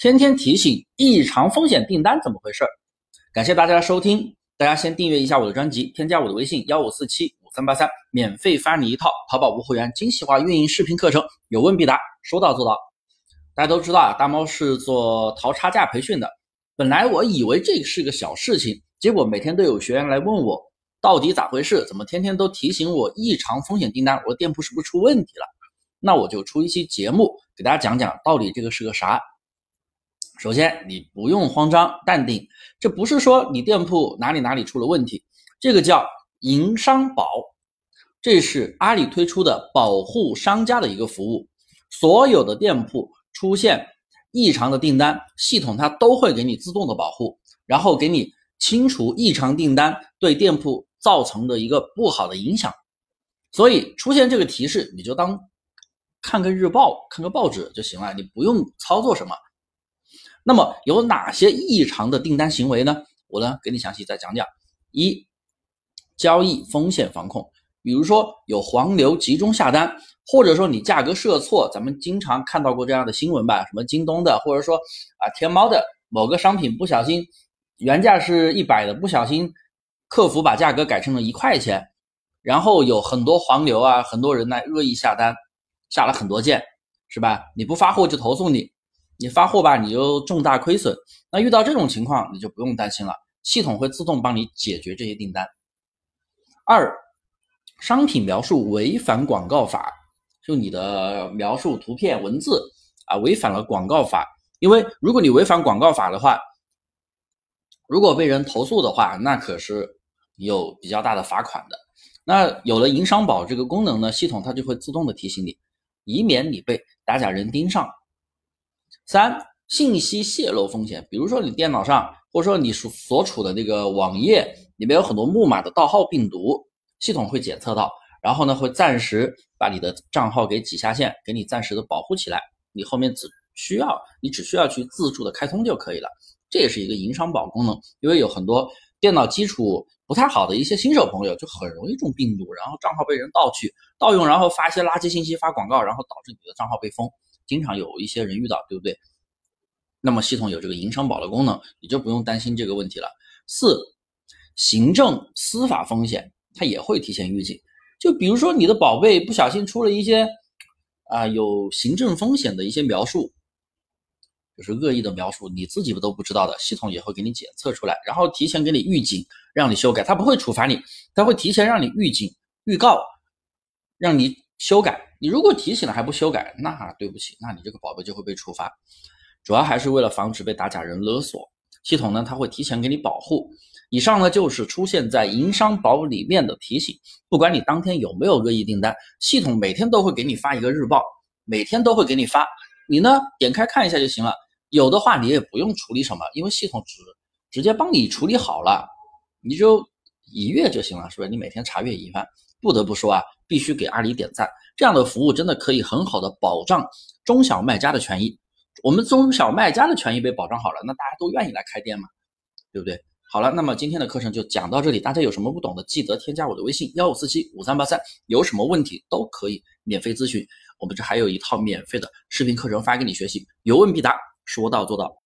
天天提醒异常风险订单怎么回事儿？感谢大家的收听，大家先订阅一下我的专辑，添加我的微信幺五四七五三八三，免费发你一套淘宝无货源精细化运营视频课程，有问必答，说到做到。大家都知道啊，大猫是做淘差价培训的。本来我以为这是个小事情，结果每天都有学员来问我到底咋回事，怎么天天都提醒我异常风险订单，我的店铺是不是出问题了？那我就出一期节目给大家讲讲到底这个是个啥。首先，你不用慌张，淡定。这不是说你店铺哪里哪里出了问题，这个叫营商保，这是阿里推出的保护商家的一个服务。所有的店铺出现异常的订单，系统它都会给你自动的保护，然后给你清除异常订单对店铺造成的一个不好的影响。所以出现这个提示，你就当看个日报、看个报纸就行了，你不用操作什么。那么有哪些异常的订单行为呢？我呢给你详细再讲讲。一、交易风险防控，比如说有黄牛集中下单，或者说你价格设错，咱们经常看到过这样的新闻吧？什么京东的，或者说啊天猫的某个商品不小心原价是一百的，不小心客服把价格改成了一块钱，然后有很多黄牛啊，很多人呢恶意下单，下了很多件，是吧？你不发货就投诉你。你发货吧，你就重大亏损。那遇到这种情况，你就不用担心了，系统会自动帮你解决这些订单。二，商品描述违反广告法，就你的描述图片文字啊违反了广告法。因为如果你违反广告法的话，如果被人投诉的话，那可是有比较大的罚款的。那有了营商保这个功能呢，系统它就会自动的提醒你，以免你被打假人盯上。三、信息泄露风险，比如说你电脑上或者说你所所处的那个网页里面有很多木马的盗号病毒，系统会检测到，然后呢会暂时把你的账号给挤下线，给你暂时的保护起来，你后面只需要你只需要去自助的开通就可以了。这也是一个营商保功能，因为有很多电脑基础不太好的一些新手朋友就很容易中病毒，然后账号被人盗取、盗用，然后发一些垃圾信息、发广告，然后导致你的账号被封。经常有一些人遇到，对不对？那么系统有这个营商保的功能，你就不用担心这个问题了。四，行政司法风险，它也会提前预警。就比如说你的宝贝不小心出了一些啊有行政风险的一些描述，就是恶意的描述，你自己都不知道的，系统也会给你检测出来，然后提前给你预警，让你修改。它不会处罚你，它会提前让你预警、预告，让你修改。你如果提醒了还不修改，那对不起，那你这个宝贝就会被处罚。主要还是为了防止被打假人勒索，系统呢它会提前给你保护。以上呢就是出现在营商宝里面的提醒，不管你当天有没有恶意订单，系统每天都会给你发一个日报，每天都会给你发，你呢点开看一下就行了。有的话你也不用处理什么，因为系统直直接帮你处理好了，你就一阅就行了，是不是？你每天查阅一番。不得不说啊，必须给阿里点赞。这样的服务真的可以很好的保障中小卖家的权益。我们中小卖家的权益被保障好了，那大家都愿意来开店嘛，对不对？好了，那么今天的课程就讲到这里。大家有什么不懂的，记得添加我的微信幺五四七五三八三，有什么问题都可以免费咨询。我们这还有一套免费的视频课程发给你学习，有问必答，说到做到。